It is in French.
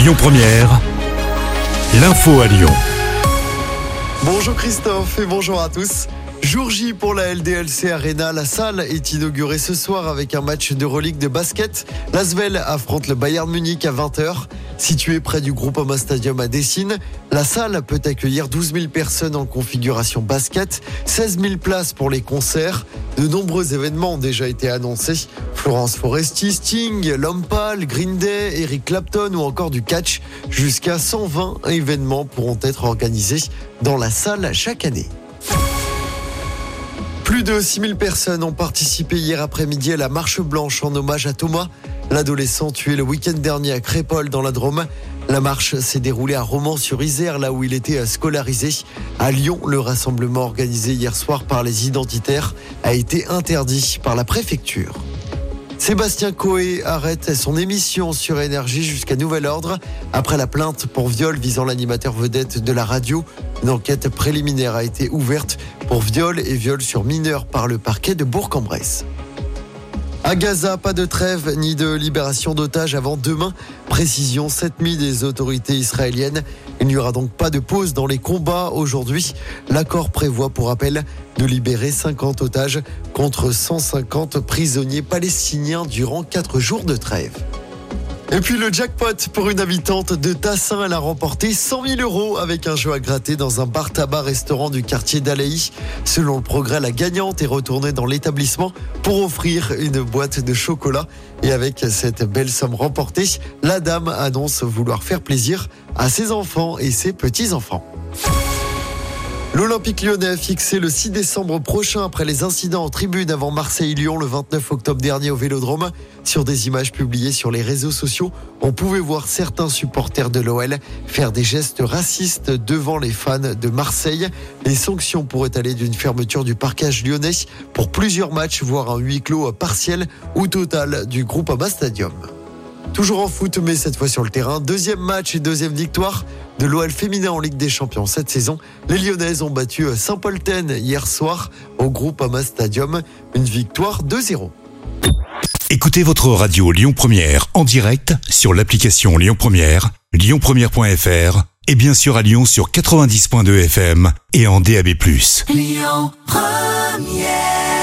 Lyon Première, l'info à Lyon. Bonjour Christophe et bonjour à tous. Jour J pour la LDLC Arena, la salle est inaugurée ce soir avec un match de relique de basket. L'Asvel affronte le Bayern Munich à 20h. Située près du Groupama Stadium à Dessine, la salle peut accueillir 12 000 personnes en configuration basket, 16 000 places pour les concerts. De nombreux événements ont déjà été annoncés. Florence Foresti, Sting, Lompal, Green Day, Eric Clapton ou encore du catch. Jusqu'à 120 événements pourront être organisés dans la salle chaque année. Plus de 6000 personnes ont participé hier après-midi à la marche blanche en hommage à Thomas, l'adolescent tué le week-end dernier à Crépole dans la Drôme. La marche s'est déroulée à Romans-sur-Isère, là où il était scolarisé. À Lyon, le rassemblement organisé hier soir par les identitaires a été interdit par la préfecture. Sébastien Coé arrête son émission sur Énergie jusqu'à nouvel ordre après la plainte pour viol visant l'animateur vedette de la radio. Une enquête préliminaire a été ouverte pour viol et viol sur mineurs par le parquet de Bourg-en-Bresse. À Gaza, pas de trêve ni de libération d'otages avant demain. Précision cette nuit des autorités israéliennes. Il n'y aura donc pas de pause dans les combats aujourd'hui. L'accord prévoit, pour rappel, de libérer 50 otages contre 150 prisonniers palestiniens durant 4 jours de trêve. Et puis le jackpot pour une habitante de Tassin, elle a remporté 100 000 euros avec un jeu à gratter dans un bar tabac restaurant du quartier d'Alaï. Selon le progrès, la gagnante est retournée dans l'établissement pour offrir une boîte de chocolat. Et avec cette belle somme remportée, la dame annonce vouloir faire plaisir à ses enfants et ses petits-enfants. L'Olympique lyonnais a fixé le 6 décembre prochain après les incidents en tribune avant Marseille-Lyon le 29 octobre dernier au Vélodrome. Sur des images publiées sur les réseaux sociaux, on pouvait voir certains supporters de l'OL faire des gestes racistes devant les fans de Marseille. Les sanctions pourraient aller d'une fermeture du parcage lyonnais pour plusieurs matchs, voire un huis clos partiel ou total du groupe Ama Stadium. Toujours en foot, mais cette fois sur le terrain. Deuxième match et deuxième victoire de l'OL féminin en Ligue des Champions cette saison. Les Lyonnaises ont battu Saint-Polten hier soir au groupe Ama Stadium. Une victoire 2-0. Écoutez votre radio Lyon Première en direct sur l'application Lyon Première, lyonpremière.fr et bien sûr à Lyon sur 90.2 FM et en DAB+. Lyon Première